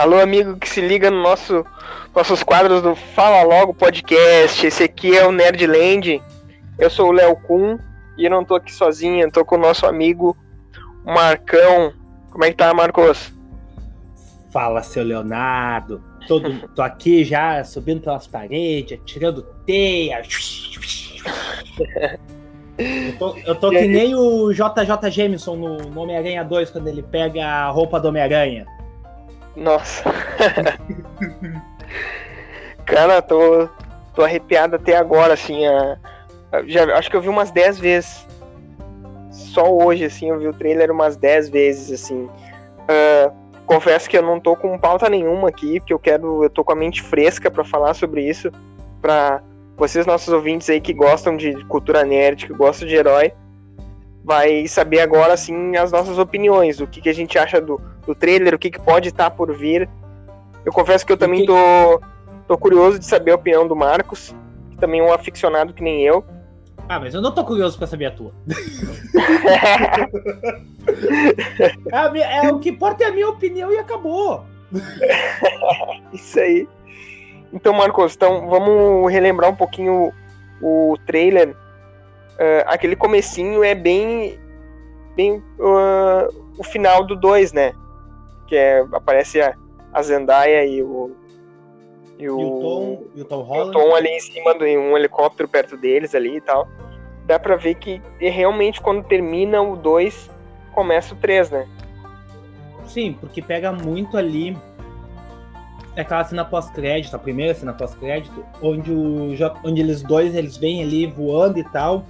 Alô, amigo que se liga no nosso nossos quadros do Fala Logo Podcast. Esse aqui é o Nerdland. Eu sou o Léo Kun e eu não tô aqui sozinho, tô com o nosso amigo Marcão. Como é que tá, Marcos? Fala, seu Leonardo. Todo, tô aqui já subindo pelas paredes, tirando teia. Eu tô, eu tô que nem o JJ Jameson no, no Homem-Aranha 2, quando ele pega a roupa do Homem-Aranha. Nossa. Cara, tô, tô arrepiado até agora, assim. A, a, já, acho que eu vi umas 10 vezes. Só hoje, assim, eu vi o trailer umas 10 vezes, assim. Uh, confesso que eu não tô com pauta nenhuma aqui, porque eu quero. Eu tô com a mente fresca para falar sobre isso. Pra vocês, nossos ouvintes aí que gostam de cultura nerd, que gostam de herói, vai saber agora, assim, as nossas opiniões. O que, que a gente acha do, do trailer, o que, que pode estar tá por vir. Eu confesso que eu também tô, tô curioso de saber a opinião do Marcos, que também é um aficionado que nem eu. Ah, mas eu não tô curioso pra saber a tua. é, minha, é, o que importa é a minha opinião e acabou. Isso aí. Então, Marcos, então vamos relembrar um pouquinho o trailer. Uh, aquele comecinho é bem bem uh, o final do 2, né? Que é, aparece a, a Zendaya e o e o, e o Tom, e o Tom, Holland. o Tom ali em cima de um helicóptero perto deles ali e tal. Dá pra ver que realmente quando termina o 2, começa o 3, né? Sim, porque pega muito ali aquela cena pós-crédito, a primeira cena pós-crédito, onde, o, onde eles dois eles vêm ali voando e tal,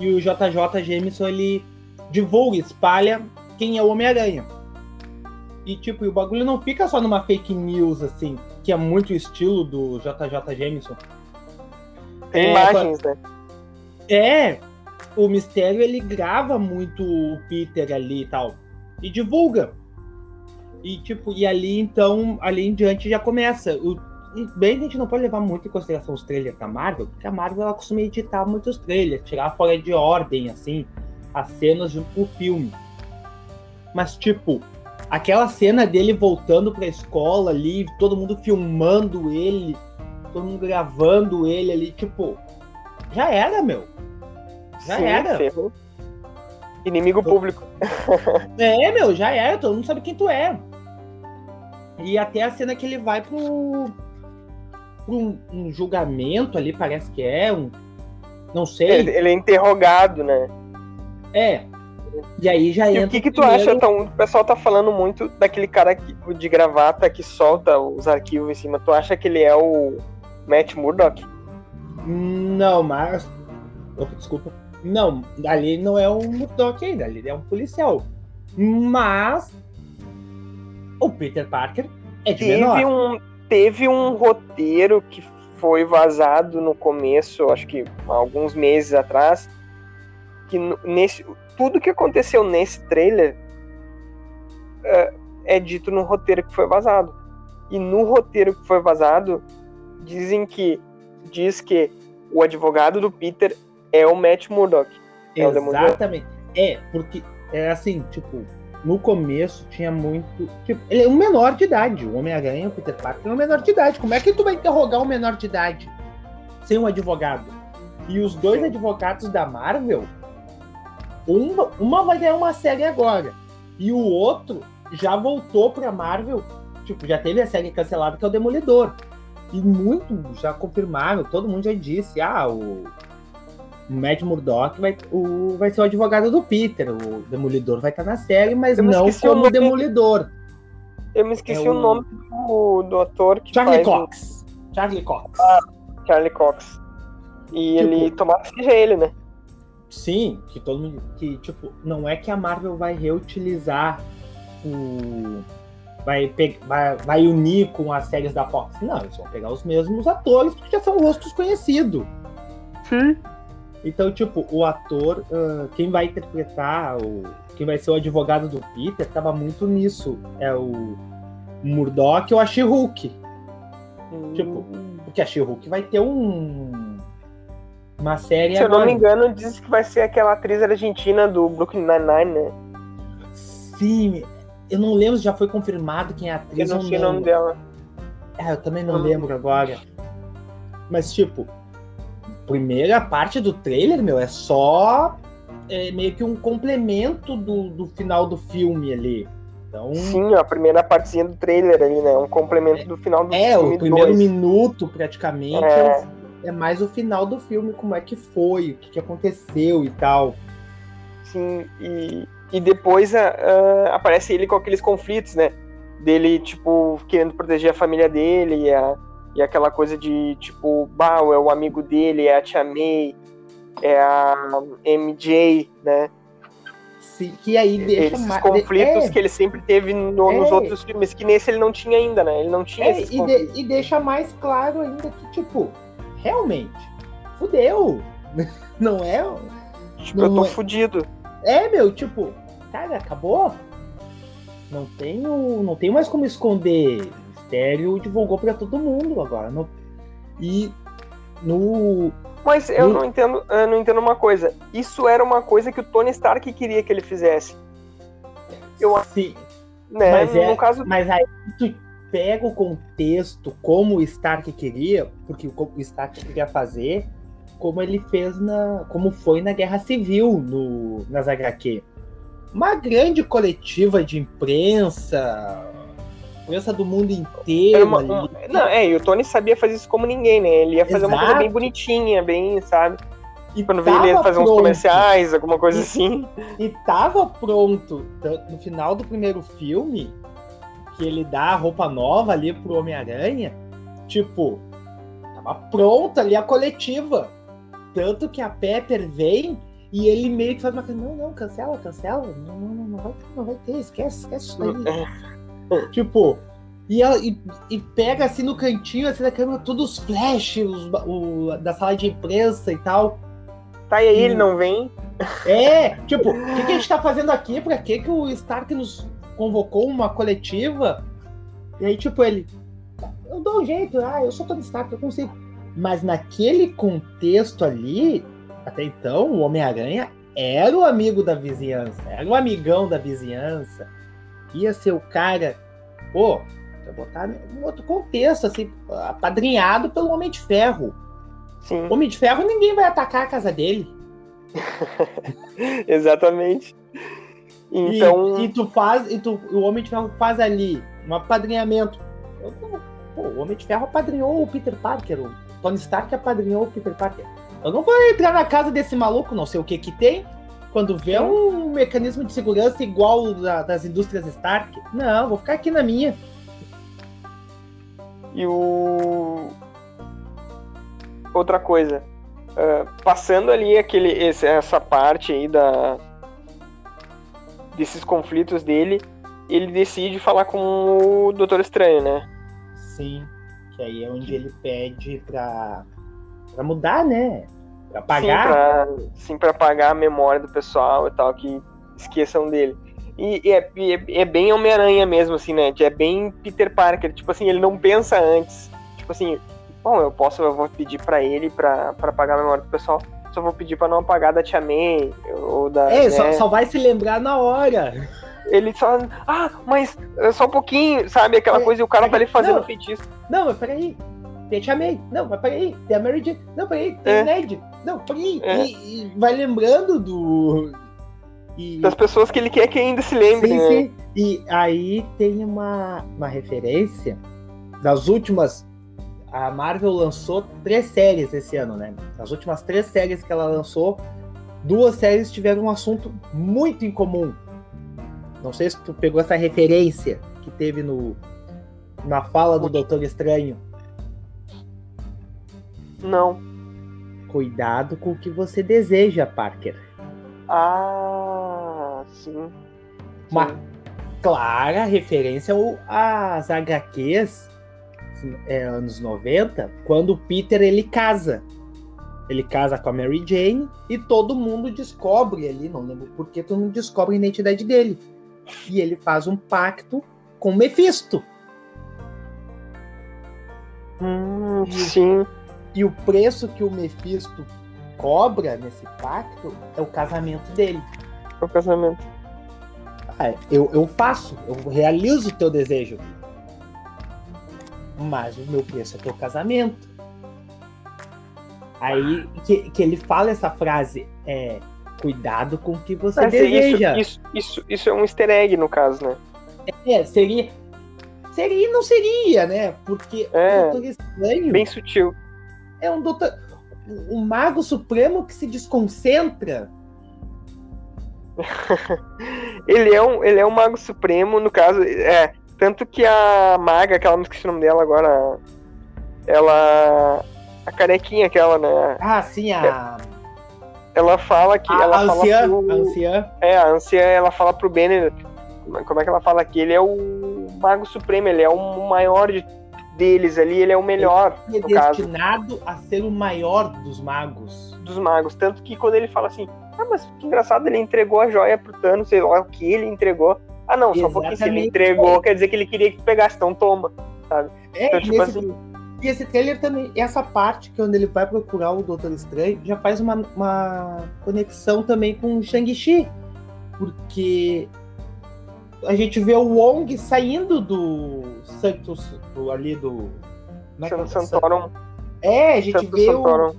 e o JJ Jameson ele divulga, espalha quem é o Homem-Aranha. E tipo, o bagulho não fica só numa fake news, assim, que é muito o estilo do JJ Jameson. Tem é, imagens, né? É, o mistério ele grava muito o Peter ali e tal. E divulga. E tipo, e ali então, ali em diante já começa. O, bem, a gente não pode levar muito em consideração os trailers da Marvel, porque a Marvel ela costuma editar muitos trailers, tirar fora de ordem, assim, as cenas com o filme. Mas, tipo, aquela cena dele voltando pra escola ali, todo mundo filmando ele, todo mundo gravando ele ali, tipo, já era, meu. Já Sim, era. Inimigo público. É, meu, já era, todo mundo sabe quem tu é. E até a cena que ele vai pro, um, um julgamento ali, parece que é, um. Não sei. Ele, ele é interrogado, né? É. E aí já entra. E o que, que tu primeiro... acha? Então, o pessoal tá falando muito daquele cara que, de gravata que solta os arquivos em cima. Tu acha que ele é o Matt Murdock? Não, mas. Opa, desculpa. Não, ali não é um Murdock ainda, ali é um policial. Mas. O Peter Parker é de teve menor. Um, teve um roteiro que foi vazado no começo, acho que alguns meses atrás, que nesse tudo que aconteceu nesse trailer é, é dito no roteiro que foi vazado. E no roteiro que foi vazado dizem que diz que o advogado do Peter é o Matt Murdock. É Exatamente. É, porque é assim, tipo, no começo tinha muito. Tipo, ele é um menor de idade. O Homem-Aranha, o Peter Parker, é um menor de idade. Como é que tu vai interrogar um menor de idade sem um advogado? E os dois advogados da Marvel uma, uma vai ganhar uma série agora. E o outro já voltou pra Marvel. Tipo, já teve a série cancelada que é o Demolidor. E muito já confirmaram, todo mundo já disse, ah, o Matt Murdock vai, o, vai ser o advogado do Peter, o Demolidor vai estar na série, mas não como o Demolidor. Eu me esqueci é o... o... nome do, do ator que Charlie Cox. O... Charlie Cox. Ah, Charlie Cox. E tipo, ele, tomara que seja ele, né? Sim, que todo mundo. Que, tipo, não é que a Marvel vai reutilizar o. Vai, pe... vai, vai unir com as séries da Fox. Não, eles vão pegar os mesmos atores, porque já são rostos conhecidos. Sim. Então, tipo, o ator, uh, quem vai interpretar, o, quem vai ser o advogado do Peter, tava muito nisso. É o Murdoch ou a She-Hulk. Hum. Tipo, porque a She-Hulk vai ter um uma série Se agora. eu não me engano, diz que vai ser aquela atriz argentina do Brooklyn Nine-Nine, né? Sim, eu não lembro se já foi confirmado quem é a Eu atriz não ou sei o não. nome dela. É, eu também não Hum. lembro agora. Mas, tipo, primeira parte do trailer, meu, é só é, meio que um complemento do, do final do filme ali. Então, Sim, a primeira partezinha do trailer ali, né? Um complemento do final do é, filme o primeiro dois. minuto, praticamente, É. é. o- é mais o final do filme, como é que foi, o que, que aconteceu e tal. Sim, e, e depois ah, ah, aparece ele com aqueles conflitos, né? Dele, tipo, querendo proteger a família dele e, a, e aquela coisa de, tipo, bah, é o amigo dele, é a Tia May, é a MJ, né? Se, que aí deixa Esses mais. conflitos é, que ele sempre teve no- nos É. outros filmes, que nesse ele não tinha ainda, né? Ele não tinha é, esses e, de- e deixa mais claro ainda que, tipo, realmente, fudeu. Não é? Tipo, eu não tô é- fudido. É, meu, tipo, cara, acabou. Não tenho, não tenho mais como esconder. Estéreo divulgou pra todo mundo agora. Não... E no. Mas eu Hum. não entendo, eu não entendo uma coisa. Isso era uma coisa que o Tony Stark queria que ele fizesse. Eu- Sim, Né? Mas é- no caso, mas aí tu pega o contexto como o Stark queria, porque o o Stark queria fazer, como ele fez na. como foi na Guerra Civil no, nas HQ. Uma grande coletiva de imprensa, imprensa do mundo inteiro uma- um- não, é, e o Tony sabia fazer isso como ninguém, né? Ele ia fazer uma coisa Exato. bem bonitinha, bem, sabe? E Quando vê ele ia fazer uns pronto. comerciais, alguma coisa E- assim. E tava pronto t- no final do primeiro filme, que ele dá a roupa nova ali pro Homem-Aranha. Tipo, tava pronta ali a coletiva. Tanto que a Pepper vem e ele meio que faz uma coisa, não, não, cancela, cancela. Não, não, não, não vai não vai ter, esquece, esquece isso daí. tipo, e, ela, e, e pega assim no cantinho, assim da câmera, todos os flashes os o- da sala de imprensa e tal. Tá, e aí ele Hum. não vem. É, tipo, o que, que a gente tá fazendo aqui? Pra que, que o Stark nos convocou uma coletiva? E aí, tipo, ele. Eu dou um jeito, ah, eu sou Tony Stark, eu consigo. Mas naquele contexto ali, até então, o Homem-Aranha era o amigo da vizinhança, era o amigão da vizinhança. Ia ser o cara, pô, pra botar em outro contexto, assim, apadrinhado pelo Homem de Ferro. Sim, Homem de Ferro, ninguém vai atacar a casa dele. exatamente. E- Então, E, tu faz, e tu, o Homem de Ferro faz ali um apadrinhamento. Eu pô, o Homem de Ferro apadrinhou o Peter Parker, o Tony Stark apadrinhou o Peter Parker. Eu não vou entrar na casa desse maluco, não sei o que que tem, quando vê um mecanismo de segurança igual da- das indústrias Stark. Não, vou ficar aqui na minha. e o. Outra coisa. ah, passando ali aquele, esse- essa parte aí da. desses conflitos dele, ele decide falar com o Doutor Estranho, né? Sim, que aí é onde ele pede pra, pra mudar, né? Pra pagar. Sim, pra apagar a memória do pessoal e tal, que esqueçam dele. E, e é, e é- é bem Homem-Aranha mesmo, assim, né? É bem Peter Parker. Tipo assim, ele não pensa antes. Tipo assim, bom, eu posso, eu vou pedir pra ele pra, pra apagar a memória do pessoal. Só vou pedir pra não apagar da Tia May ou da. É, né? só, só vai se lembrar na hora. Ele só. Ah, mas é só um pouquinho, sabe? Aquela É, coisa e o cara tá ali fazendo não. feitiço. Não, mas peraí. Tem a Tia May. Não, mas peraí. Tem a Mary Jane. Não, peraí. Tem É. o Ned. Não, peraí. É. E, e vai lembrando do. E, Das pessoas que ele quer que ainda se lembrem, sim, né? sim. E aí tem uma, uma referência das últimas. A Marvel lançou três séries esse ano, né? As últimas três séries que ela lançou, duas séries tiveram um assunto muito em comum. Não sei se tu pegou essa referência que teve no na fala do Doutor Estranho. Não. Cuidado com o que você deseja, Parker. Ah, sim. Uma Sim. clara referência às HQs é, anos 90, quando o Peter ele casa. Ele casa com a Mary Jane e todo mundo descobre ali, não lembro por que todo mundo descobre a identidade dele. E ele faz um pacto com Mephisto. Hum, sim. E o preço que o Mephisto cobra nesse pacto é o casamento dele. O casamento. Ah, eu, eu faço, eu realizo o teu desejo. Mas o meu preço é teu casamento. Aí que, que ele fala essa frase, é cuidado com o que você Mas deseja. Isso, isso, isso, é um easter egg, no caso, né? É, seria. Seria e não seria, né? Porque É. Doutor Estranho Bem sutil. É um doutor. Um mago supremo que se desconcentra. Ele é um, ele é um mago supremo, no caso, é. Tanto que a maga, aquela, não esqueci o nome dela agora, ela. A carequinha aquela, né? Ah, sim, a. Ela fala que. a, ela a fala anciã. pro- A anciã. É, a anciã, ela fala pro Banner. Como é que ela fala aqui? Ele é o mago supremo, ele é o maior de, deles ali, ele é o melhor, Ele é no caso, destinado a ser o maior dos magos. dos magos. Tanto que quando ele fala assim, ah, mas que engraçado, ele entregou a joia pro Thanos, sei lá o que ele entregou. Ah, não, só um pouquinho. Se ele Exatamente. entregou, quer dizer que ele queria que pegasse, então toma. É, Então, e tipo nesse- assim, E esse trailer também, essa parte que é onde ele vai procurar o Doutor Estranho, já faz uma, uma conexão também com o Shang-Chi. Porque a gente vê o Wong saindo do Santos, do, ali do. é é? San- Santorum, É, a gente Santo vê o, Santorum.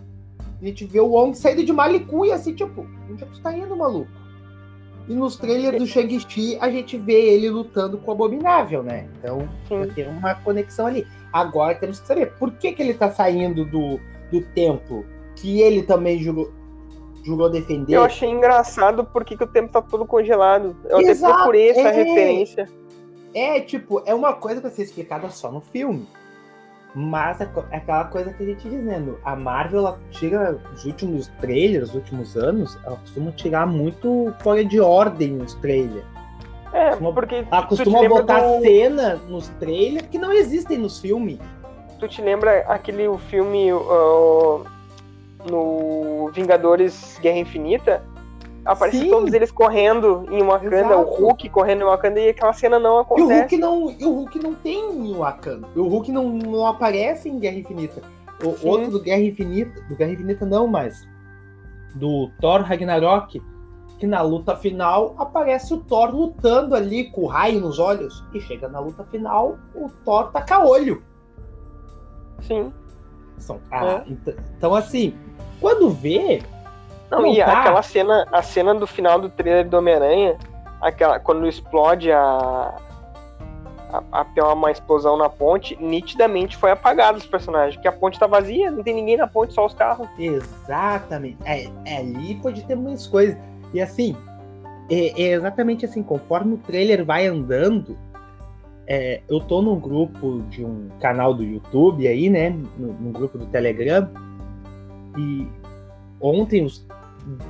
a gente vê o Wong saindo de Malicuia, assim, tipo, onde é que tu tá indo, maluco? E nos trailers do Shang-Chi, a gente vê ele lutando com o Abominável, né? Então, tem uma conexão ali. Agora temos que saber por que, que ele tá saindo do, do templo que ele também jurou, jurou defender. Eu achei engraçado porque que o tempo tá todo congelado. Eu Exato, até procurei essa é. referência. É, tipo, é uma coisa pra ser explicada só no filme. Mas é é aquela coisa que a gente dizendo. A Marvel, ela tira os últimos trailers, os últimos anos, ela costuma tirar muito fora de ordem os trailers. É, Costuma- porque Ela costuma botar do- cena nos trailers que não existem nos filmes. Tu te lembra aquele o filme uh, no Vingadores Guerra Infinita? Aparece Sim. todos eles correndo em Wakanda, Exato. o Hulk correndo em Wakanda e aquela cena não E o acontece. Hulk não, e o Hulk não tem em Wakanda. O Hulk não, não aparece em Guerra Infinita. O Sim. outro do Guerra Infinita, do Guerra Infinita não, mas do Thor Ragnarok, que na luta final aparece o Thor lutando ali com o raio nos olhos. E chega na luta final, o Thor taca olho. Sim. Ah, ent- Então, assim, quando vê, Não, Não, e tá. aquela cena, a cena do final do trailer do Homem-Aranha, aquela quando explode a, a, uma explosão na ponte, nitidamente foi apagado os personagens, porque a ponte tá vazia, não tem ninguém na ponte, só os carros. Exatamente. É, é, ali pode ter muitas coisas. E assim, é, é exatamente assim, conforme o trailer vai andando, é, eu tô num grupo de um canal do YouTube aí, né? No, num grupo do Telegram. E ontem os,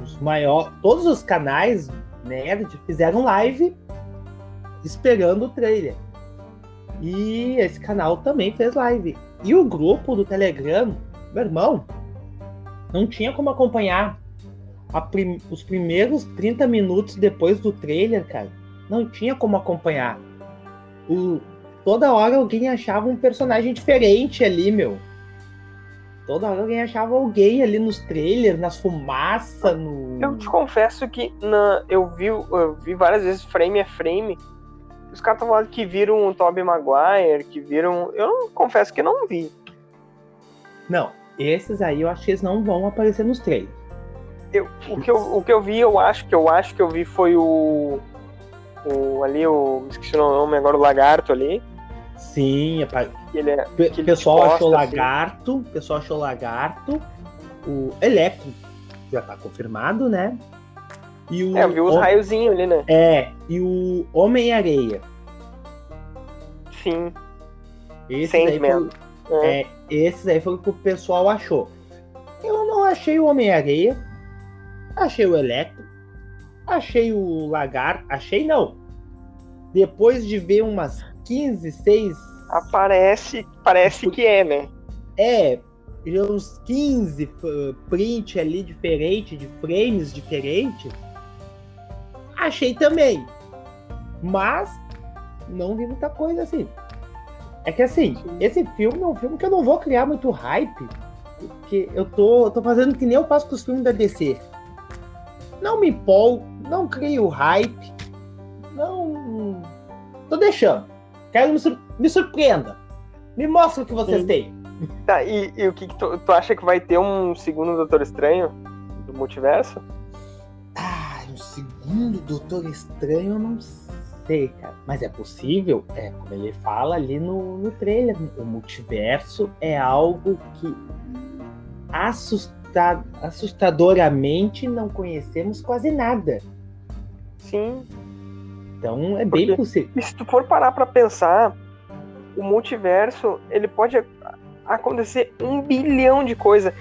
os maiores. Todos os canais nerd fizeram live esperando o trailer. E esse canal também fez live. E o grupo do Telegram, meu irmão, não tinha como acompanhar prim- os primeiros 30 minutos depois do trailer, cara. Não tinha como acompanhar. O- toda hora alguém achava um personagem diferente ali, meu. Toda hora alguém achava alguém ali nos trailers, nas fumaças, no. Eu te confesso que na, eu, vi, eu vi várias vezes frame a frame, os caras estão falando que viram o Tobey Maguire, que viram. Eu não, confesso que não vi. Não, esses aí eu acho que eles não vão aparecer nos trailers. Eu, o, que eu, o que eu vi, eu acho que eu acho que eu vi foi o. O ali, o. Esqueci o nome agora, o lagarto ali. Sim, que Ele é, o que ele pessoal gosta, achou assim. lagarto, o pessoal achou lagarto, o Electro já tá confirmado, né? E o É, eu vi os o- raiozinhos ali, né? É, e o Homem-Areia. Sim. Esse aí Sandman. foi, É. é, esses aí foi o que o pessoal achou. Eu não achei o Homem-Areia, achei o Electro, achei o Lagarto, achei não. Depois de ver umas 15, 6, Aparece, parece que é, né? é, uns 15 uh, print ali diferente, de frames diferentes, achei também. Mas não vi muita coisa assim. É que assim, Sim. esse filme é um filme que eu não vou criar muito hype, porque eu tô, tô fazendo que nem eu faço com os filmes da DC. Não me empolgo, não crio hype, não. Tô deixando. Quero me, sur me surpreenda. Me mostra o que vocês têm. Tá, e, e o que, que tu, tu acha que vai ter um segundo Doutor Estranho do multiverso? Ah, o segundo Doutor Estranho eu não sei, cara. Mas é possível, é como ele fala ali no, no trailer. O multiverso é algo que assusta, assustadoramente não conhecemos quase nada. Sim. Então é bem Porque- possível. E se tu for parar pra pensar, o multiverso, ele pode acontecer um bilhão de coisas.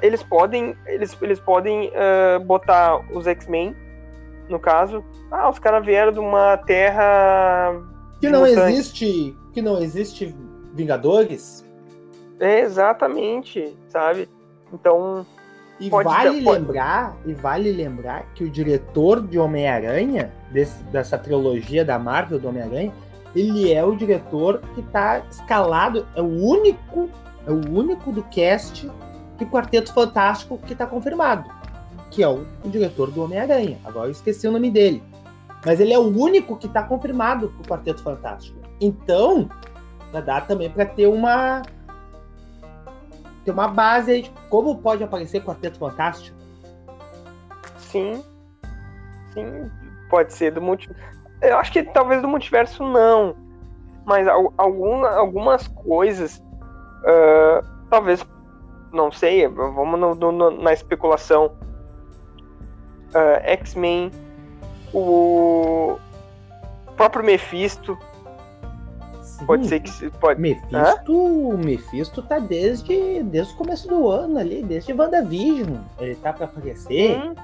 Eles podem, eles, eles podem ah, botar os X-Men, no caso. Ah, os caras vieram de uma terra. Que não mutante. existe, que não existe Vingadores. É, exatamente, sabe? Então, E vale pode. lembrar, e vale lembrar que o diretor de Homem-Aranha, dessa trilogia da Marvel do Homem-Aranha, ele é o diretor que está escalado, é o único, é o único do cast de Quarteto Fantástico que está confirmado, que é o, o diretor do Homem-Aranha. Agora eu esqueci o nome dele. Mas ele é o único que está confirmado pro Quarteto Fantástico. Então, já dá também para ter uma ter uma base aí de como pode aparecer Quarteto Fantástico. sim. Sim, pode ser do multiverso. Eu acho que talvez do multiverso não. Mas al- alguma, algumas coisas. ah, talvez. Não sei, vamos no- no- na especulação. Ah, X-Men. O próprio Mephisto. Pode Sim, ser que. Pode, Mephisto, o Mephisto tá desde, desde o começo do ano ali, desde WandaVision. Ele tá pra aparecer. sim.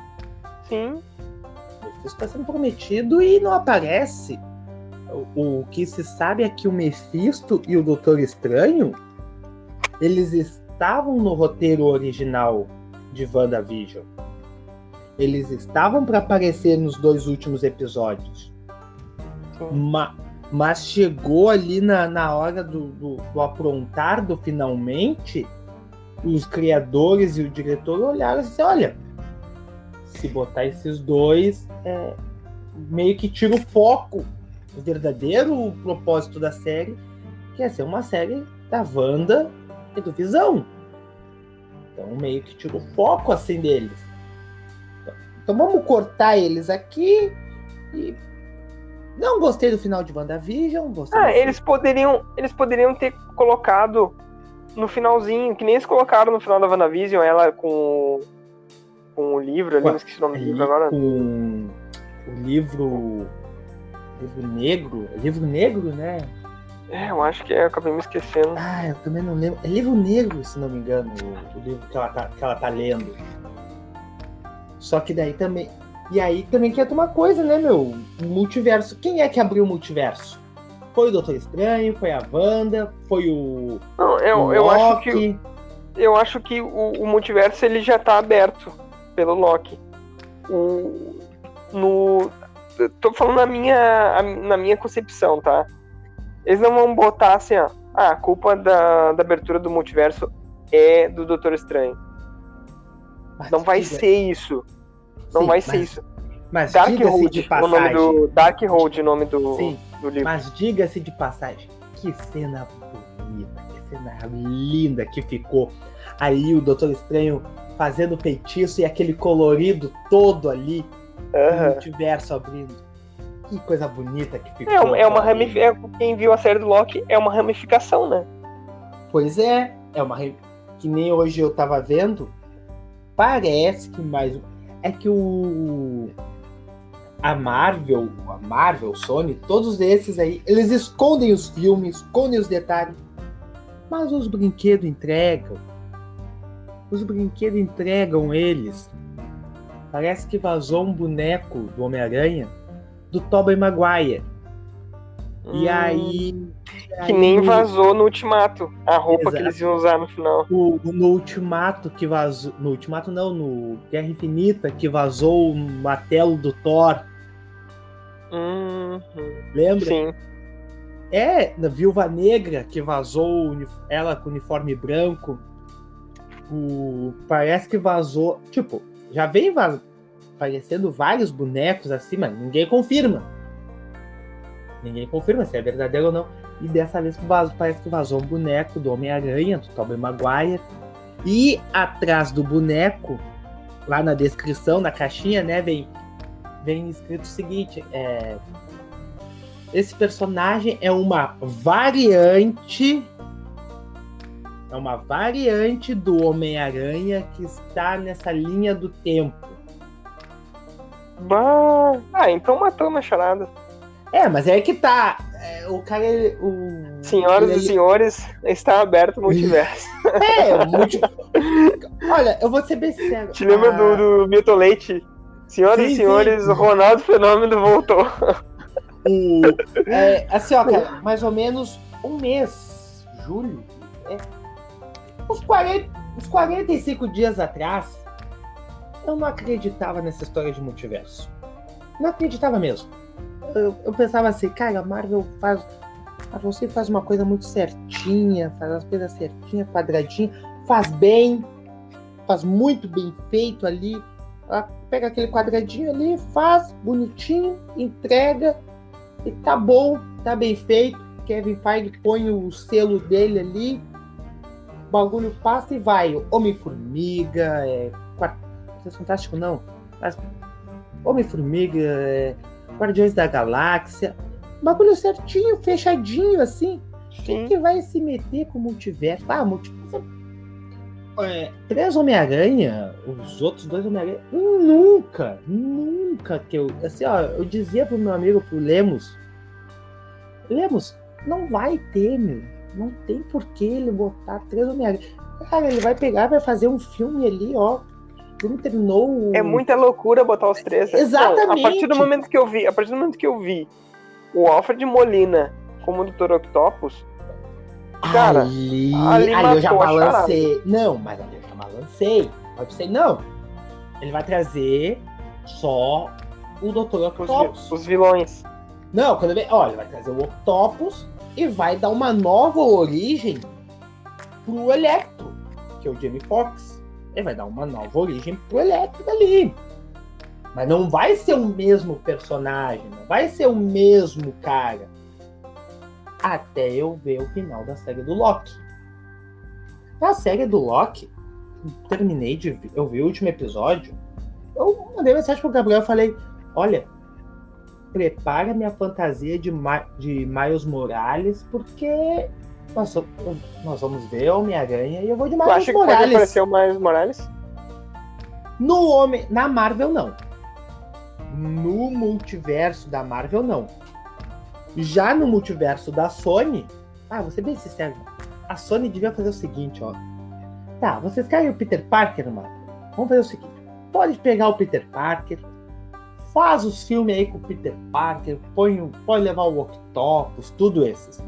Sim. O Mephisto tá sendo prometido e não aparece. O, o que se sabe é que o Mephisto e o Doutor Estranho eles estavam no roteiro original de WandaVision. Eles estavam para aparecer nos dois últimos episódios. Ma- mas chegou ali na, na hora do, do, do aprontar do finalmente, os criadores e o diretor olharam e disseram, olha, se botar esses dois, é, meio que tira o foco, o verdadeiro propósito da série, que é ser uma série da Wanda e do Visão. Então meio que tira o foco assim deles. Então vamos cortar eles aqui e não gostei do final de WandaVision. Gostei Ah, eles poderiam, eles poderiam ter colocado no finalzinho, que nem eles colocaram no final da WandaVision, ela com, com o livro ali, não esqueci o nome do livro agora. com o livro. Livro negro? É livro negro, né? É, eu acho que é, eu acabei me esquecendo. Ah, eu também não lembro. É livro negro, se não me engano, o, o livro que ela, tá, que ela tá lendo. Só que daí também. E aí também quer uma coisa, né, meu? Multiverso. Quem é que abriu o multiverso? Foi o Doutor Estranho, foi a Wanda, foi o. Não, eu, o eu acho que, eu acho que o, o multiverso ele já tá aberto pelo Loki. O, no, tô falando na minha, na minha concepção, tá? Eles não vão botar assim, ó. Ah, a culpa da, da abertura do multiverso é do Doutor Estranho. Mas Não vai ser isso. Não Sim, vai ser mas- isso. Mas Dark Road, de o nome passagem. do Dark Road, o nome do, Sim, do livro. mas diga-se de passagem. Que cena bonita, que cena linda que ficou. Aí o Doutor Estranho fazendo feitiço e aquele colorido todo ali, o Aham. multiverso abrindo. Que coisa bonita que ficou. É, é uma ramificação. Quem viu a série do Loki é uma ramificação, né? Pois é, é uma que nem hoje eu tava vendo. Parece que mais é que o a Marvel, a Marvel, Sony, todos esses aí, eles escondem os filmes, escondem os detalhes, mas os brinquedos entregam. Os brinquedos entregam eles. Parece que vazou um boneco do Homem-Aranha do Tobey Maguire. E Hum, aí Que aí nem vazou no Ultimato. A roupa Exato. que eles iam usar no final. o- no Ultimato que vazou. No Ultimato não, no Guerra Infinita, que vazou o martelo do Thor. Uhum. Lembra? Sim. É, na Viúva Negra, que vazou ela com uniforme branco. Parece que vazou. Tipo, já vem aparecendo vários bonecos assim, ninguém confirma. Ninguém confirma se é verdadeiro ou não. E dessa vez vazou, parece que vazou um boneco do Homem-Aranha, do Tobey Maguire. E atrás do boneco, lá na descrição, na caixinha, né, vem, vem escrito o seguinte: é, esse personagem é uma variante. É uma variante do Homem-Aranha que está nessa linha do tempo. Bah. Ah, então matou uma charada. É, mas é que tá. É, o cara. ele- O... Senhoras ele- e senhores, está aberto o multiverso. É, o multi... Olha, eu vou ser bem sincero. Te lembra Ah, do, do Milton Leite? Senhoras Sim, e senhores, sim. o Ronaldo Fenômeno voltou. o, é, assim, ó, cara, mais ou menos um mês, julho, é, uns, 40, uns 45 dias atrás, eu não acreditava nessa história de multiverso. Não acreditava mesmo. Eu, eu pensava assim, cara, a Marvel faz. A você faz uma coisa muito certinha, faz as coisas certinha, quadradinha, faz bem, faz muito bem feito ali. Ela pega aquele quadradinho ali, faz bonitinho, entrega, e tá bom, tá bem feito. Kevin Feige põe o selo dele ali, bagulho passa e vai. Homem-Formiga, é. Quar- Isso é fantástico, não. Mas Homem-Formiga, é, Guardiões da Galáxia. Bagulho certinho, fechadinho, assim. Quem que vai se meter com o multiverso? Ah, multiverso. É, três Homem-Aranha, os outros dois Homem-Aranha. Nunca, nunca que eu. Assim, ó, eu dizia pro meu amigo, pro Lemos. Lemos, não vai ter, meu. Não tem por que ele botar três Homem-Aranha. Cara, ele vai pegar, vai fazer um filme ali, ó. Como terminou. É muita loucura botar os três. né? Exatamente. Não, a partir do momento que eu vi, a partir do momento que eu vi o Alfred Molina como Dr. Octopus, cara, ali, ali ali eu já balancei. Não, mas ali eu já balancei. Pode pensei, não. Ele vai trazer só o Dr. os, Octopus. vi- os vilões. Não, quando ele, olha, ele vai trazer o Octopus e vai dar uma nova origem pro Electro, que é o Jamie Foxx. Ele vai dar uma nova origem pro Electro ali. Mas não vai ser o mesmo personagem, não vai ser o mesmo cara. Até eu ver o final da série do Loki. Na série do Loki, terminei de ver, eu vi o último episódio. Eu mandei mensagem pro Gabriel e falei: Olha, prepara minha fantasia de, Ma- de Miles Morales, porque nós, vamos- nós vamos ver Homem-Aranha e eu vou de Miles acha que pode Morales. aparecer o Miles Morales? No homem, na Marvel não. No multiverso da Marvel não. Já no multiverso da Sony, ah, vou ser bem sincero, a Sony devia fazer o seguinte, ó. Tá, vocês querem o Peter Parker, mano? Vamos fazer o seguinte. Pode pegar o Peter Parker, faz os filmes aí com o Peter Parker, põe, pode levar o Octopus, tudo esses.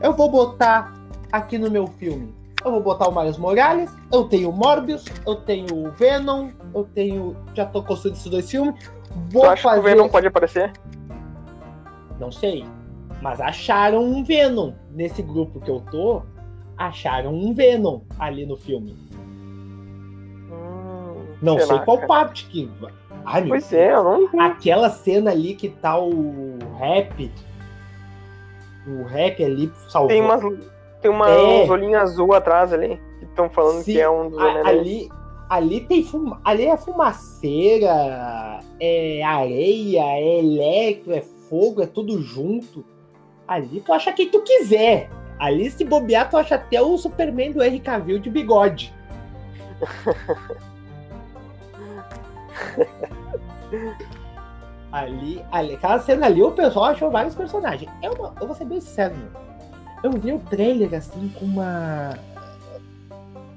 Eu vou botar aqui no meu filme eu vou botar o Miles Morales, eu tenho o Morbius, eu tenho o Venom, eu tenho. Já tô construindo esses dois filmes. Vou acha fazer. que o Venom pode aparecer? Não sei. Mas acharam um Venom. Nesse grupo que eu tô, acharam um Venom ali no filme. Não sei sei lá, qual cara. parte que. Ai, meu Pois é, eu não. Aquela cena ali que tá o rap. O rap ali salvou. Tem umas. Tem uma, É. azul atrás ali. Que estão falando Sim, que é um dos A- ali, ali tem fuma, ali é fumaceira, é areia, é eletro, é fogo, é tudo junto. Ali tu acha quem tu quiser. Ali se bobear, tu acha até o Superman do Henry Cavill de bigode. ali, ali, aquela cena ali, o pessoal achou vários personagens. Eu, não- eu vou ser bem meu. Eu vi o trailer assim com uma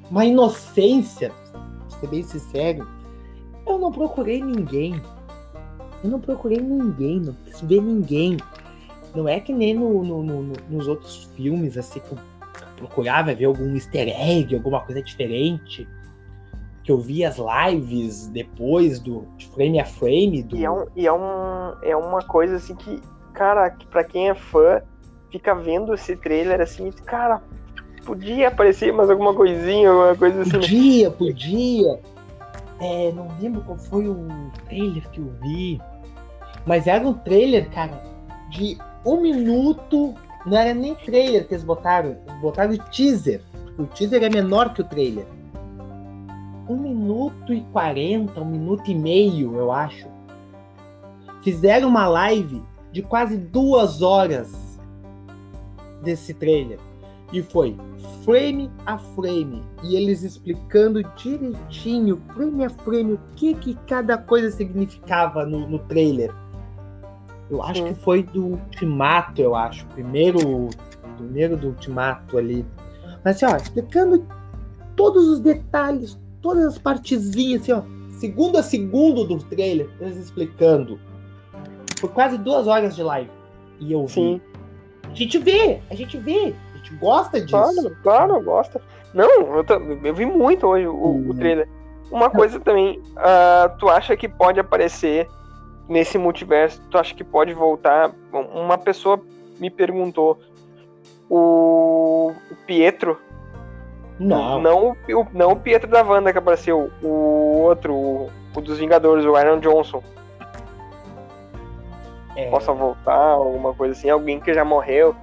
uma inocência, pra ser bem sincero. Eu não procurei ninguém. Eu não procurei ninguém, não quis ver ninguém. Não é que nem no- no- no- nos outros filmes, assim, que eu procurava ver algum easter egg, alguma coisa diferente. Que eu vi as lives depois do frame a frame do. E é, um, e é, um, é uma coisa assim que, cara, pra quem é fã, fica vendo esse trailer assim, cara, podia aparecer mais alguma coisinha, alguma coisa assim. né? Podia, podia. É, não lembro qual foi o trailer que eu vi. Mas era um trailer, cara, de um minuto. Não era nem trailer que eles botaram. Eles botaram teaser. O teaser é menor que o trailer. Um minuto e quarenta, um minuto e meio, eu acho. Fizeram uma live de quase duas horas desse trailer. E foi frame a frame. E eles explicando direitinho, frame a frame, o que, que cada coisa significava no, no trailer. Eu acho Sim. que foi do Ultimato, eu acho. Primeiro, primeiro do Ultimato ali. Mas assim, ó, explicando todos os detalhes, todas as partezinhas, assim, ó. Segundo a segundo do trailer, eles explicando. Foi quase duas horas de live. E eu vi. Sim. A gente vê, a gente vê. A gente gosta disso. Claro, claro, gosta. Não, eu, eu vi muito hoje o, o uhum. trailer. Uma coisa também, uh, tu acha que pode aparecer nesse multiverso, tu acha que pode voltar? Uma pessoa me perguntou, o, Pietro. Não. Não o, não o Pietro da Wanda que apareceu, o outro, o, o dos Vingadores, o Iron Johnson. É... Possa voltar, alguma coisa assim, alguém que já morreu.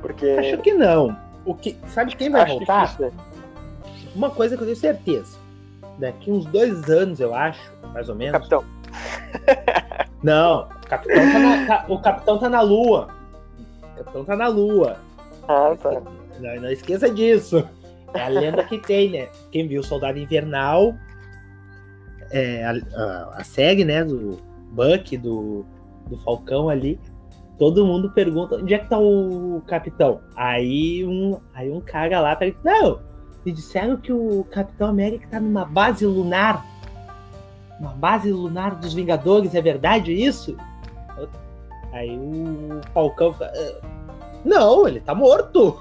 Porque. Acho que não. O que, sabe quem vai acho voltar? Difícil, né? Uma coisa que eu tenho certeza. Daqui uns dois anos, eu acho, mais ou menos. Capitão. Não, o capitão tá na, tá, o capitão tá na lua. O capitão tá na lua. Ah, tá. Não, não esqueça disso. É a lenda que tem, né? Quem viu Soldado Invernal, é, a, a, a, série, né, do Buck, do, do Falcão ali, todo mundo pergunta onde é que tá o capitão. Aí um, aí um cara lá tá não, me disseram que o Capitão América tá numa base lunar. Uma base lunar dos Vingadores, é verdade isso? Aí o Falcão ah, Não, ele tá morto.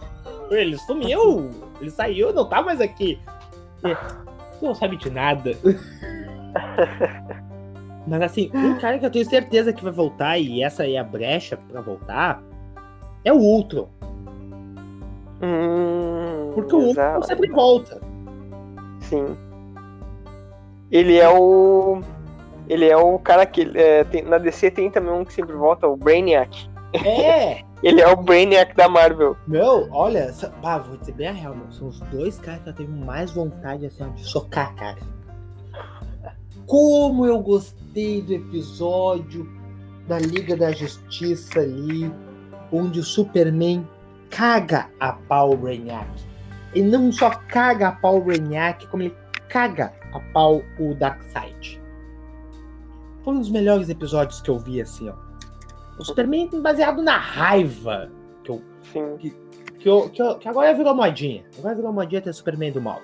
Ele sumiu. Ele saiu, não tá mais aqui. Você não sabe de nada. Mas assim, um cara que eu tenho certeza que vai voltar, e essa é a brecha para voltar, é o Ultron. Hum, Porque o Ultron sempre volta. Sim. Ele é o. Ele é o cara que. É, tem, na DC tem também um que sempre volta, o Brainiac. É! ele é o Brainiac da Marvel. Meu, olha, ah, vou dizer bem a real, meu, são os dois caras que eu tenho mais vontade assim, de socar, cara. Como eu gostei do episódio da Liga da Justiça ali, onde o Superman caga a pau Brainiac. E não só caga a pau Brainiac, como ele caga a pau o Darkseid. Foi um dos melhores episódios que eu vi, assim, ó. O Superman baseado na raiva. Que, eu, Sim. Que, que, eu, que, eu, que agora virou modinha. Agora virou modinha ter Superman do mal.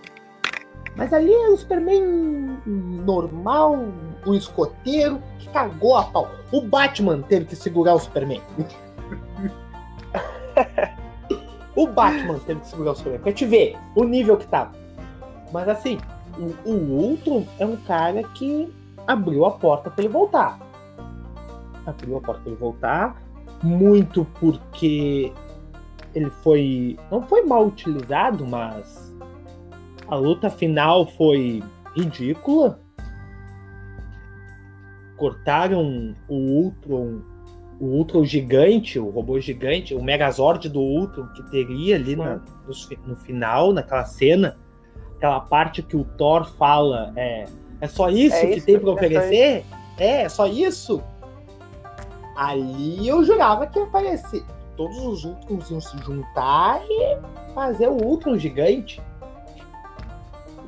Mas ali é o Superman normal, o escoteiro, que cagou a pau. O Batman teve que segurar o Superman. o Batman teve que segurar o Superman. Pra te ver o nível que tava. Mas assim, o, o Ultron é um cara que abriu a porta para ele voltar. Abriu a porta para ele voltar, muito porque ele foi. Não foi mal utilizado, mas a luta final foi ridícula. Cortaram o Ultron, o Ultron gigante, o robô gigante, o Megazord do Ultron que teria ali na, no, no final, naquela cena aquela parte que o Thor fala é, é só isso é que isso, tem para oferecer? É, é só isso? Ali eu jurava que ia aparecer. Todos os Ultrons iam se juntar e fazer o Ultron gigante.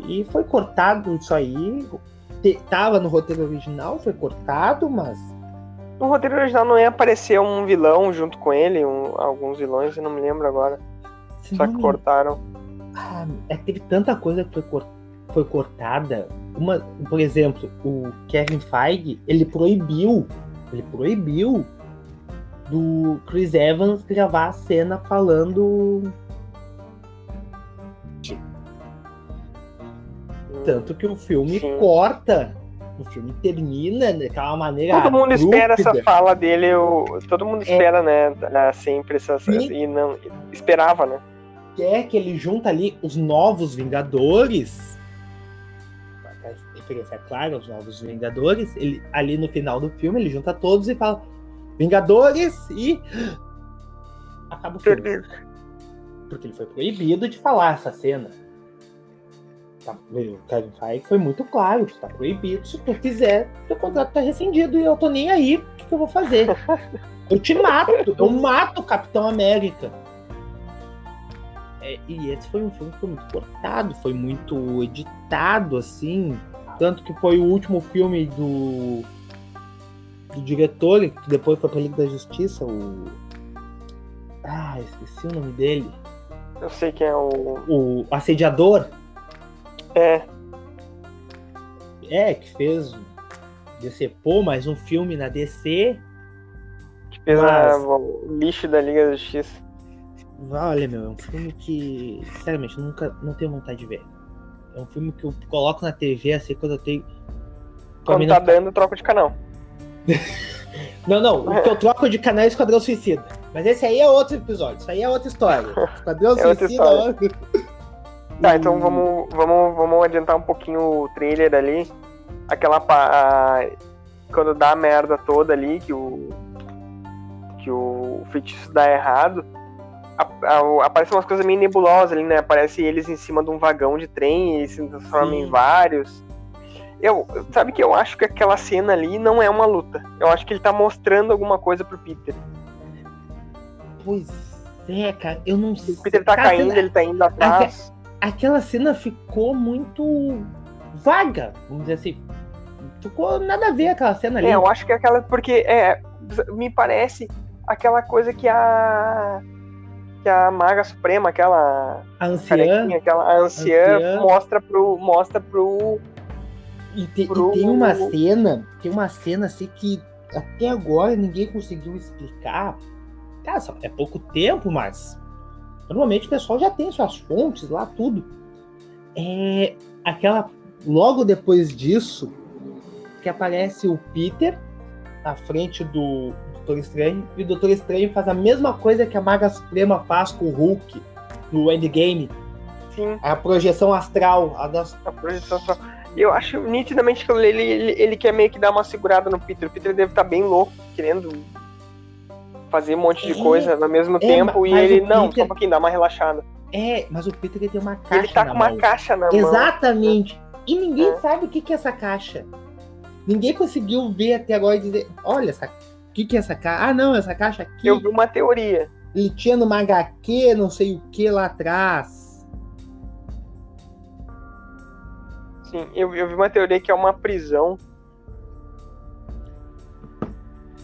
E foi cortado isso aí. Tava no roteiro original, foi cortado, mas. No roteiro original não ia aparecer um vilão junto com ele, um, alguns vilões, eu não me lembro agora. Se Só que me... cortaram. Ah, é, teve tanta coisa que foi, cor, foi cortada. Uma, por exemplo, o Kevin Feige, ele proibiu, ele proibiu do Chris Evans gravar a cena falando. Tanto que o filme Sim. corta. O filme termina daquela maneira. Todo mundo espera essa fala dele. Eu, todo mundo é. espera, é. né? Sempre essa. E não. Esperava, né? quer que ele junta ali os novos Vingadores. Referência, é claro, os novos Vingadores. Ele, ali no final do filme, ele junta todos e fala: Vingadores e acaba o filme. Porque ele foi proibido de falar essa cena. Tá, o Kevin Feige foi muito claro, tá proibido. Se tu quiser, teu contrato tá rescindido e eu tô nem aí, o que, que eu vou fazer? Eu te mato, eu mato o Capitão América. É, e esse foi um filme que foi muito cortado, foi muito editado, assim. Tanto que foi o último filme do, do diretor, que depois foi pra Liga da Justiça, o. Ah, esqueci o nome dele. Eu sei quem é o. O Assediador. É, É, que fez decepou mais um filme na DC. que fez Mas- o lixo da Liga da Justiça. Olha, meu, é um filme que, sinceramente, nunca não tenho vontade de ver. É um filme que eu coloco na TV assim quando eu tenho. Quando tá dando, troca de canal. Não, não, o que eu troco de canal é Esquadrão Suicida. Mas esse aí é outro episódio, isso aí é outra história. Esquadrão É outra Suicida. outro- Tá, então vamos, vamos, vamos adiantar um pouquinho o trailer ali. Aquela a- quando dá a merda toda ali, que o que o feitiço dá errado, aparecem umas coisas meio nebulosas ali, né? Aparece eles em cima de um vagão de trem e se transformam Sim. em vários. Eu, sabe que eu acho que aquela cena ali não é uma luta. Eu acho que ele tá mostrando alguma coisa pro Peter. Pois é, cara, eu não sei. O Peter tá Cara, caindo, ele tá indo atrás. Aquela cena ficou muito vaga, vamos dizer assim. Ficou nada a ver aquela cena ali. É, eu acho que é aquela. Porque é, me parece aquela coisa que a. Que a Maga Suprema, aquela a anciã. aquela a anciã, Anciã. mostra pro. Mostra pro. E, te- e pro- tem uma cena, tem uma cena assim que até agora ninguém conseguiu explicar. Cara, só- é pouco tempo, mas normalmente o pessoal já tem suas fontes lá, tudo. É aquela. Logo depois disso, que aparece o Peter à frente do Doutor Estranho, e o Doutor Estranho faz a mesma coisa que a Maga Suprema faz com o Hulk no Endgame. Sim, A projeção astral, a das a projeção. E eu acho nitidamente que ele, ele, ele quer meio que dar uma segurada no Peter. O Peter deve estar bem louco, querendo fazer um monte de É, coisa ao mesmo é, tempo. E ele, o não, Peter- só um pouquinho, dá uma relaxada. É, mas o Peter tem uma caixa ele tá com uma mão. caixa na mão. Exatamente. E ninguém É. sabe o que, que é essa caixa. Ninguém conseguiu ver até agora e dizer, olha, essa... o que, que é essa caixa? Ah, não, essa caixa aqui, Eu vi uma teoria. ele tinha numa HQ, não sei o que lá atrás. Sim, eu, eu vi uma teoria que é uma prisão.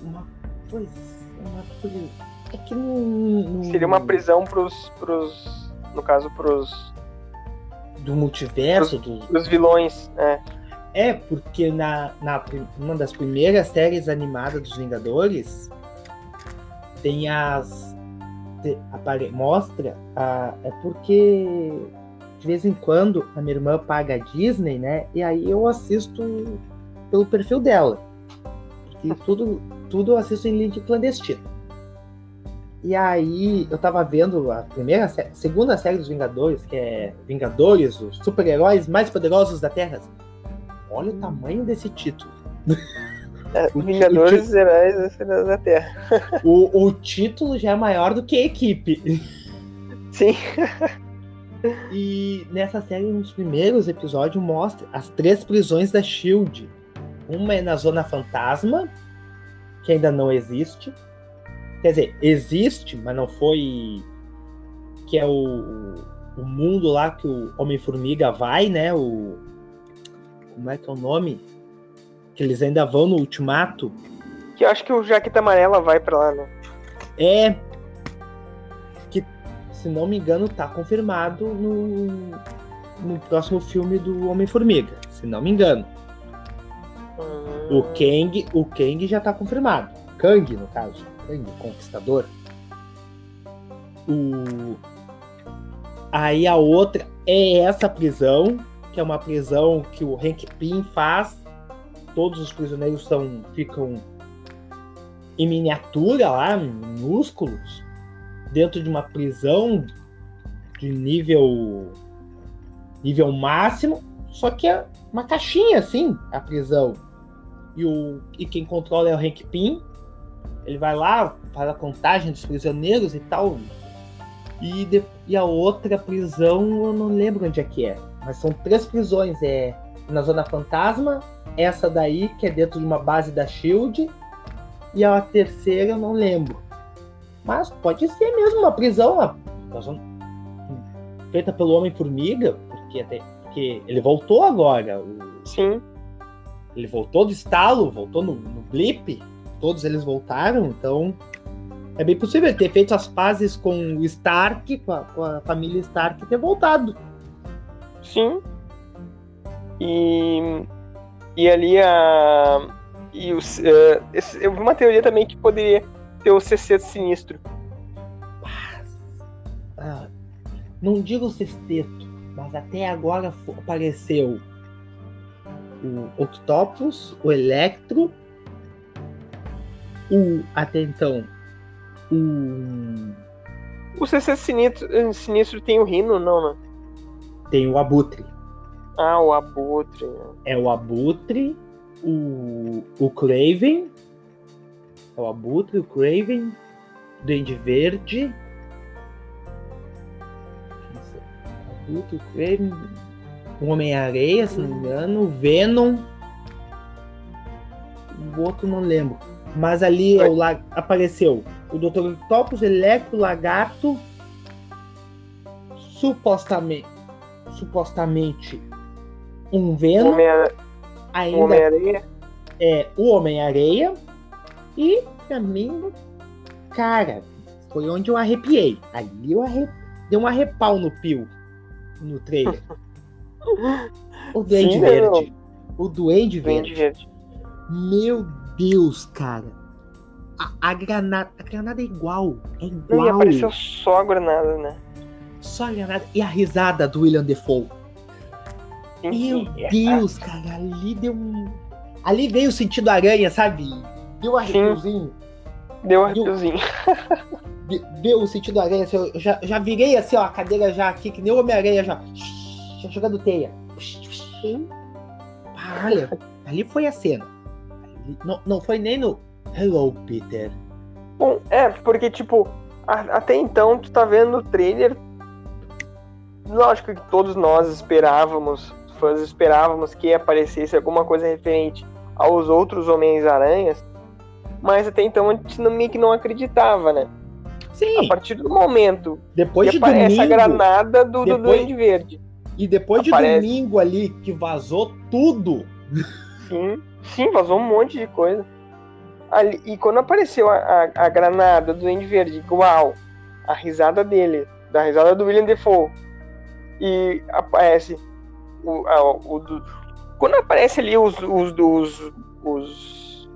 Uma coisa, uma coisa... É que não... Seria uma prisão pros. pros no caso, pros, Do multiverso, do... pros vilões. É. É, porque na, na uma das primeiras séries animadas dos Vingadores tem as. te- apare- mostra. A, é porque de vez em quando a minha irmã paga a Disney, né? E aí eu assisto pelo perfil dela. E tudo, tudo eu assisto em link clandestino. E aí eu tava vendo a primeira segunda série dos Vingadores, que é Vingadores, os super-heróis mais poderosos da Terra. Olha o tamanho desse título. É, O- Vingadores Heróis da- da Terra. O, o título já é maior do que a equipe. Sim. E nessa série, nos primeiros episódios, mostra as três prisões da Shield. Uma é na Zona Fantasma, que ainda não existe. Quer dizer, existe, mas não foi. Que é o, o mundo lá que o Homem-Formiga vai, né? O. Como é que é o nome? Que eles ainda vão no Ultimato. Que eu acho que o Jaqueta Amarela vai pra lá, né? É. Que, se não me engano, tá confirmado no, no próximo filme do Homem-Formiga. Se não me engano. Hum, O Kang, o Kang já tá confirmado. Kang, no caso. Kang, o Conquistador. O... Aí a outra é essa prisão, que é uma prisão que o Hank Pym faz. Todos os prisioneiros são, ficam em miniatura lá, minúsculos, dentro de uma prisão de nível nível máximo, só que é uma caixinha assim, a prisão. E, o, e quem controla é o Hank Pym. Ele vai lá, faz a contagem dos prisioneiros e tal. E, de, e a outra prisão, eu não lembro onde é que é. Mas são três prisões. É na Zona Fantasma, essa daí, que é dentro de uma base da Shield, e a terceira eu não lembro. Mas pode ser mesmo uma prisão uma, feita pelo Homem-Formiga, porque, até, porque ele voltou agora. O, Sim. Ele voltou do estalo, voltou no, no blip, todos eles voltaram, então é bem possível ele ter feito as pazes com o Stark, com a, com a família Stark, e ter voltado. Sim. E, e ali a. E os, uh, esse, eu vi uma teoria também que poderia ter o CC sinistro. Ah, não digo sexteto, mas até agora apareceu o Octopus, o Electro, o até então o o CC sinistro, sinistro tem o Rino, não, né? Tem o Abutre. Ah, o Abutre. É o Abutre, o, o Craven, é o Abutre, o Craven, Duende Verde. Abutre, o Craven, o Homem-Areia, se não me engano, o Venom. O outro não lembro. Mas ali é o, apareceu o Dr. Octopus, Electro, Lagarto. Supostamente. Supostamente um Venom. Homem ainda Homem-Areia. é o Homem-Areia. E pra mim, cara, foi onde eu arrepiei. Ali eu arre... dei um arrepau no pio no trailer. o Duende Sim, Verde. O Duende Verde. Verde. Meu Deus, cara. A, a granada, a granada é igual. É Não, e igual. apareceu só a granada, né? Só a granada. E a risada do William Defoe. Sim, Meu. É, Deus, cara. Ali deu um. Ali veio o sentido aranha, sabe? Deu um arrepiozinho. Deu um arrepiozinho. De- Deu o sentido aranha. Assim, eu já, já virei assim, ó, a cadeira já aqui, que nem o Homem-Aranha já. Já jogando teia. Olha, ali foi a cena. Não, não foi nem no Hello, Peter. Bom, é, porque, tipo, até então tu tá vendo o trailer. Lógico que todos nós esperávamos, fãs esperávamos que aparecesse alguma coisa referente aos outros Homens-Aranhas, mas até então a gente não, meio que não acreditava, né? Sim, A partir do momento depois que de aparece domingo. a granada do, do depois- Duende Verde. E depois de aparece- domingo ali que vazou tudo. Sim, sim, vazou um monte de coisa. Ali, e quando apareceu a, a, a granada do Duende Verde, igual a risada dele, da risada do William Defoe, e aparece o, o do- quando aparece ali os, os, os, os,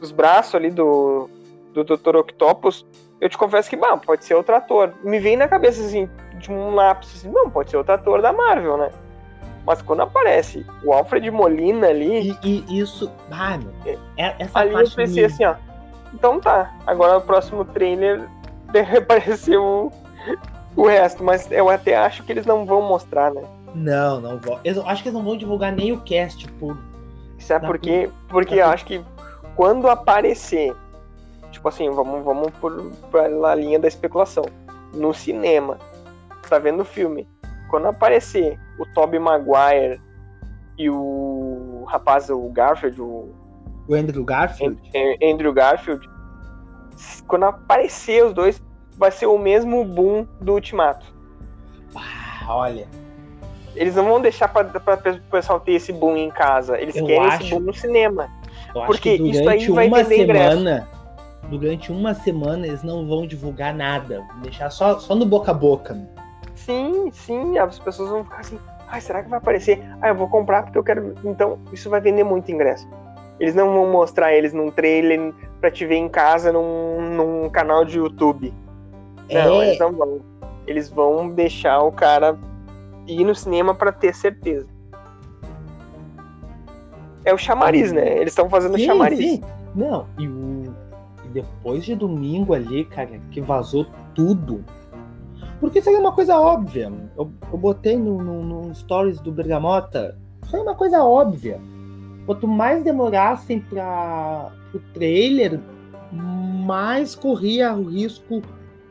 os braços ali do, do Dr. Octopus, eu te confesso que, bah, pode ser outro ator. Me vem na cabeça, assim, de um lápis, assim, não, pode ser outro ator da Marvel, né? Mas quando aparece o Alfred Molina ali, E, e isso. Ah, meu, é- essa ali eu pensei assim, ó. Então tá, agora no próximo trailer deve aparecer o, resto, mas eu até acho que eles não vão mostrar, né? Não, não vou. Eu acho que eles não vão divulgar nem o cast por. Sabe Tá por quê? Porque eu acho que quando aparecer, tipo assim, vamos, vamos por, pela linha da especulação. No cinema, tá vendo o filme. Quando aparecer o Tobey Maguire e o rapaz, o Garfield, o O Andrew Garfield. An- Andrew Garfield, quando aparecer os dois, vai ser o mesmo boom do Ultimato. Ah, olha. Eles não vão deixar pra o pessoal ter esse boom em casa. Eles Eu querem acho- esse boom no cinema. Porque que isso aí vai vender ingresso. semana. Durante uma semana eles não vão divulgar nada. Vão deixar só, só no boca a boca. Sim, sim, as pessoas vão ficar assim, ai, será que vai aparecer? Ah, eu vou comprar porque eu quero. Então, isso vai vender muito ingresso. Eles não vão mostrar eles num trailer pra te ver em casa num, num canal de YouTube. Não, É. eles não vão. Eles vão deixar o cara ir no cinema pra ter certeza. É o chamariz, né? Eles estão fazendo Sim, chamariz. sim. Não, e, o... e depois de domingo ali, cara, que vazou tudo. Porque isso aí é uma coisa óbvia. Eu, eu botei no, no, no stories do Bergamota. Isso aí é uma coisa óbvia. Quanto mais demorassem para o trailer, mais corria o risco,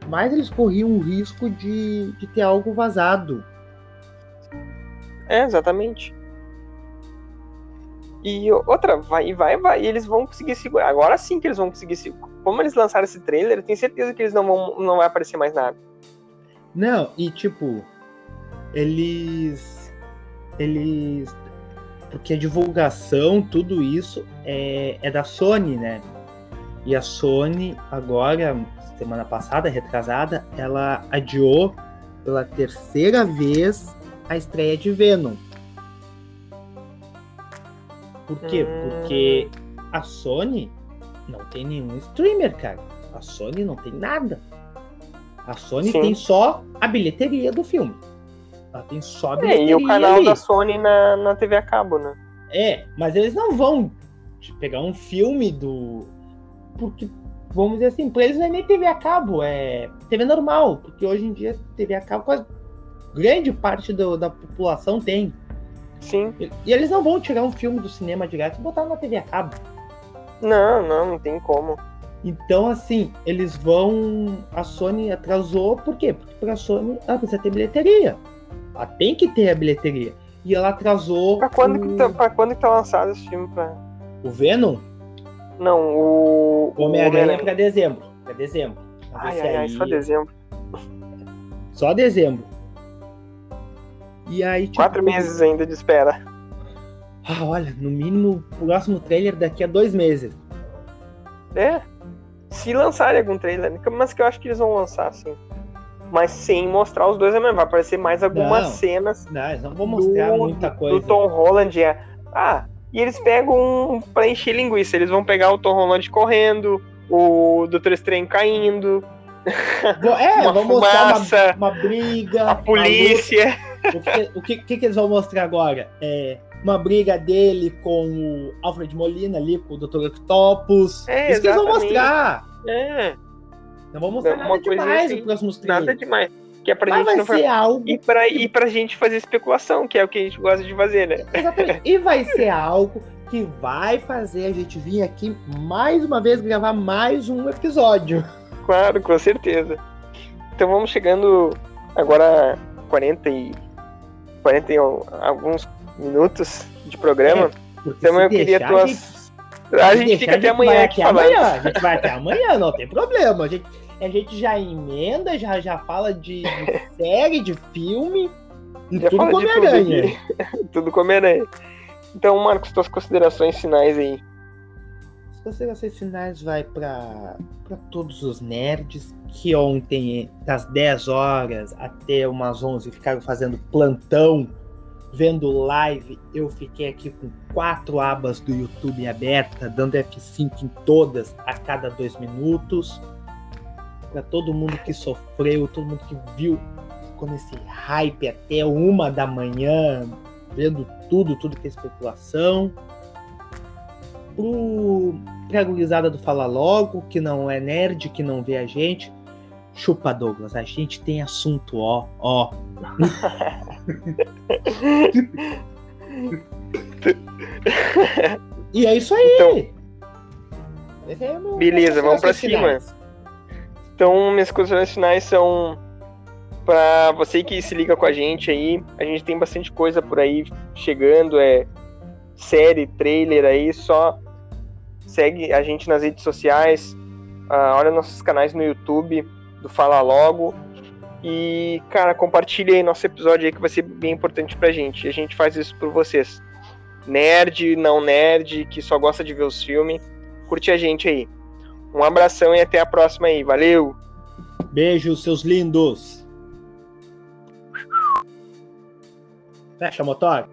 mais eles corriam o risco de, de ter algo vazado. É, exatamente. E outra, vai, vai, vai, e eles vão conseguir segurar. Agora sim que eles vão conseguir segurar. Como eles lançaram esse trailer, eu tenho certeza que eles não vão não vai aparecer mais nada. Não, e tipo, eles. Eles. Porque a divulgação, tudo isso é, é da Sony, né? E a Sony, agora, semana passada, retrasada, ela adiou pela terceira vez a estreia de Venom. Por quê? Hum. Porque a Sony não tem nenhum streamer, cara. A Sony não tem nada. A Sony Sim. tem só a bilheteria do filme. Ela tem só a É, bilheteria. e o canal ali. da Sony na, na TV a cabo, né? É, mas eles não vão pegar um filme do. Porque, vamos dizer assim, pra eles não é nem TV a cabo, é TV normal. Porque hoje em dia, TV a cabo, quase grande parte do- da população tem. Sim. E e eles não vão tirar um filme do cinema direto e botar na TV a cabo. Não, não, não tem como. Então, assim, eles vão. A Sony atrasou, por quê? Porque pra Sony ela precisa ter bilheteria. Ela tem que ter a bilheteria. E ela atrasou Pra quando, que o, tá, pra quando que tá lançado esse filme? Pra... o Venom, Não, o. o Homem-Aranha pra dezembro. Pra dezembro. Mas Ai, esse ai, ai, aí- só dezembro. Só dezembro. E aí, tipo, Quatro meses ainda de espera. Ah, olha, no mínimo, o próximo trailer daqui a dois meses. É. Se lançarem algum trailer, né? mas que eu acho que eles vão lançar, sim. Mas sem mostrar os dois mesmo. Vai aparecer mais algumas Não. cenas Não, eles não vão mostrar do, muita do coisa. Tom Holland. É. Ah, e eles pegam um, pra encher linguiça. Eles vão pegar o Tom Holland correndo, o Doutor Estranho caindo, É, uma vão mostrar fumaça, uma, uma briga. a polícia. O, que, o que, que eles vão mostrar agora? É uma briga dele com o Alfred Molina ali, com o Dr. Octopus. É, Isso que eles vão mostrar. É, Não vão mostrar Uma nada demais assim, nos próximos nada trailers. demais. Que é pra Mas gente não ser algo E pra, e pra gente fazer especulação, que é o que a gente gosta de fazer, né? Exatamente. E vai ser algo que vai fazer a gente vir aqui mais uma vez gravar mais um episódio. Claro, com certeza. Então vamos chegando agora a 40 e 40 e alguns minutos de programa. Porque então eu queria tuas. A gente deixar, fica até amanhã aqui falando. amanhã. A gente vai até amanhã, não tem problema. A gente, a gente já emenda, já, já fala de, de série, de filme. E Já tudo Homem-Aranha. tudo com Homem-Aranha. Então, Marcos, tuas considerações finais aí. As considerações finais vai para todos os nerds que ontem, das 10 horas até umas 11, ficaram fazendo plantão, vendo live. Eu fiquei aqui com quatro abas do YouTube aberta, dando F5 em todas a cada dois minutos. Para todo mundo que sofreu, todo mundo que viu ficou nesse hype até uma da manhã, vendo tudo, tudo que é especulação pro, pra gurizada do Fala Logo, que não é nerd, que não vê a gente. Chupa, Douglas, a gente tem assunto, ó, ó. e é isso aí. Então, Esse é Beleza, vamos pra considerações cima. Então, minhas considerações finais são pra você que se liga com a gente aí. A gente tem bastante coisa por aí chegando, é série, trailer aí, só segue a gente nas redes sociais, ah, olha nossos canais no YouTube do Fala Logo e, cara, compartilha aí nosso episódio aí que vai ser bem importante pra gente. A gente faz isso por vocês. Nerd, não nerd, que só gosta de ver os filmes, curte a gente aí. Um abração e até a próxima aí. Valeu! Beijo, seus lindos. Fecha, motor.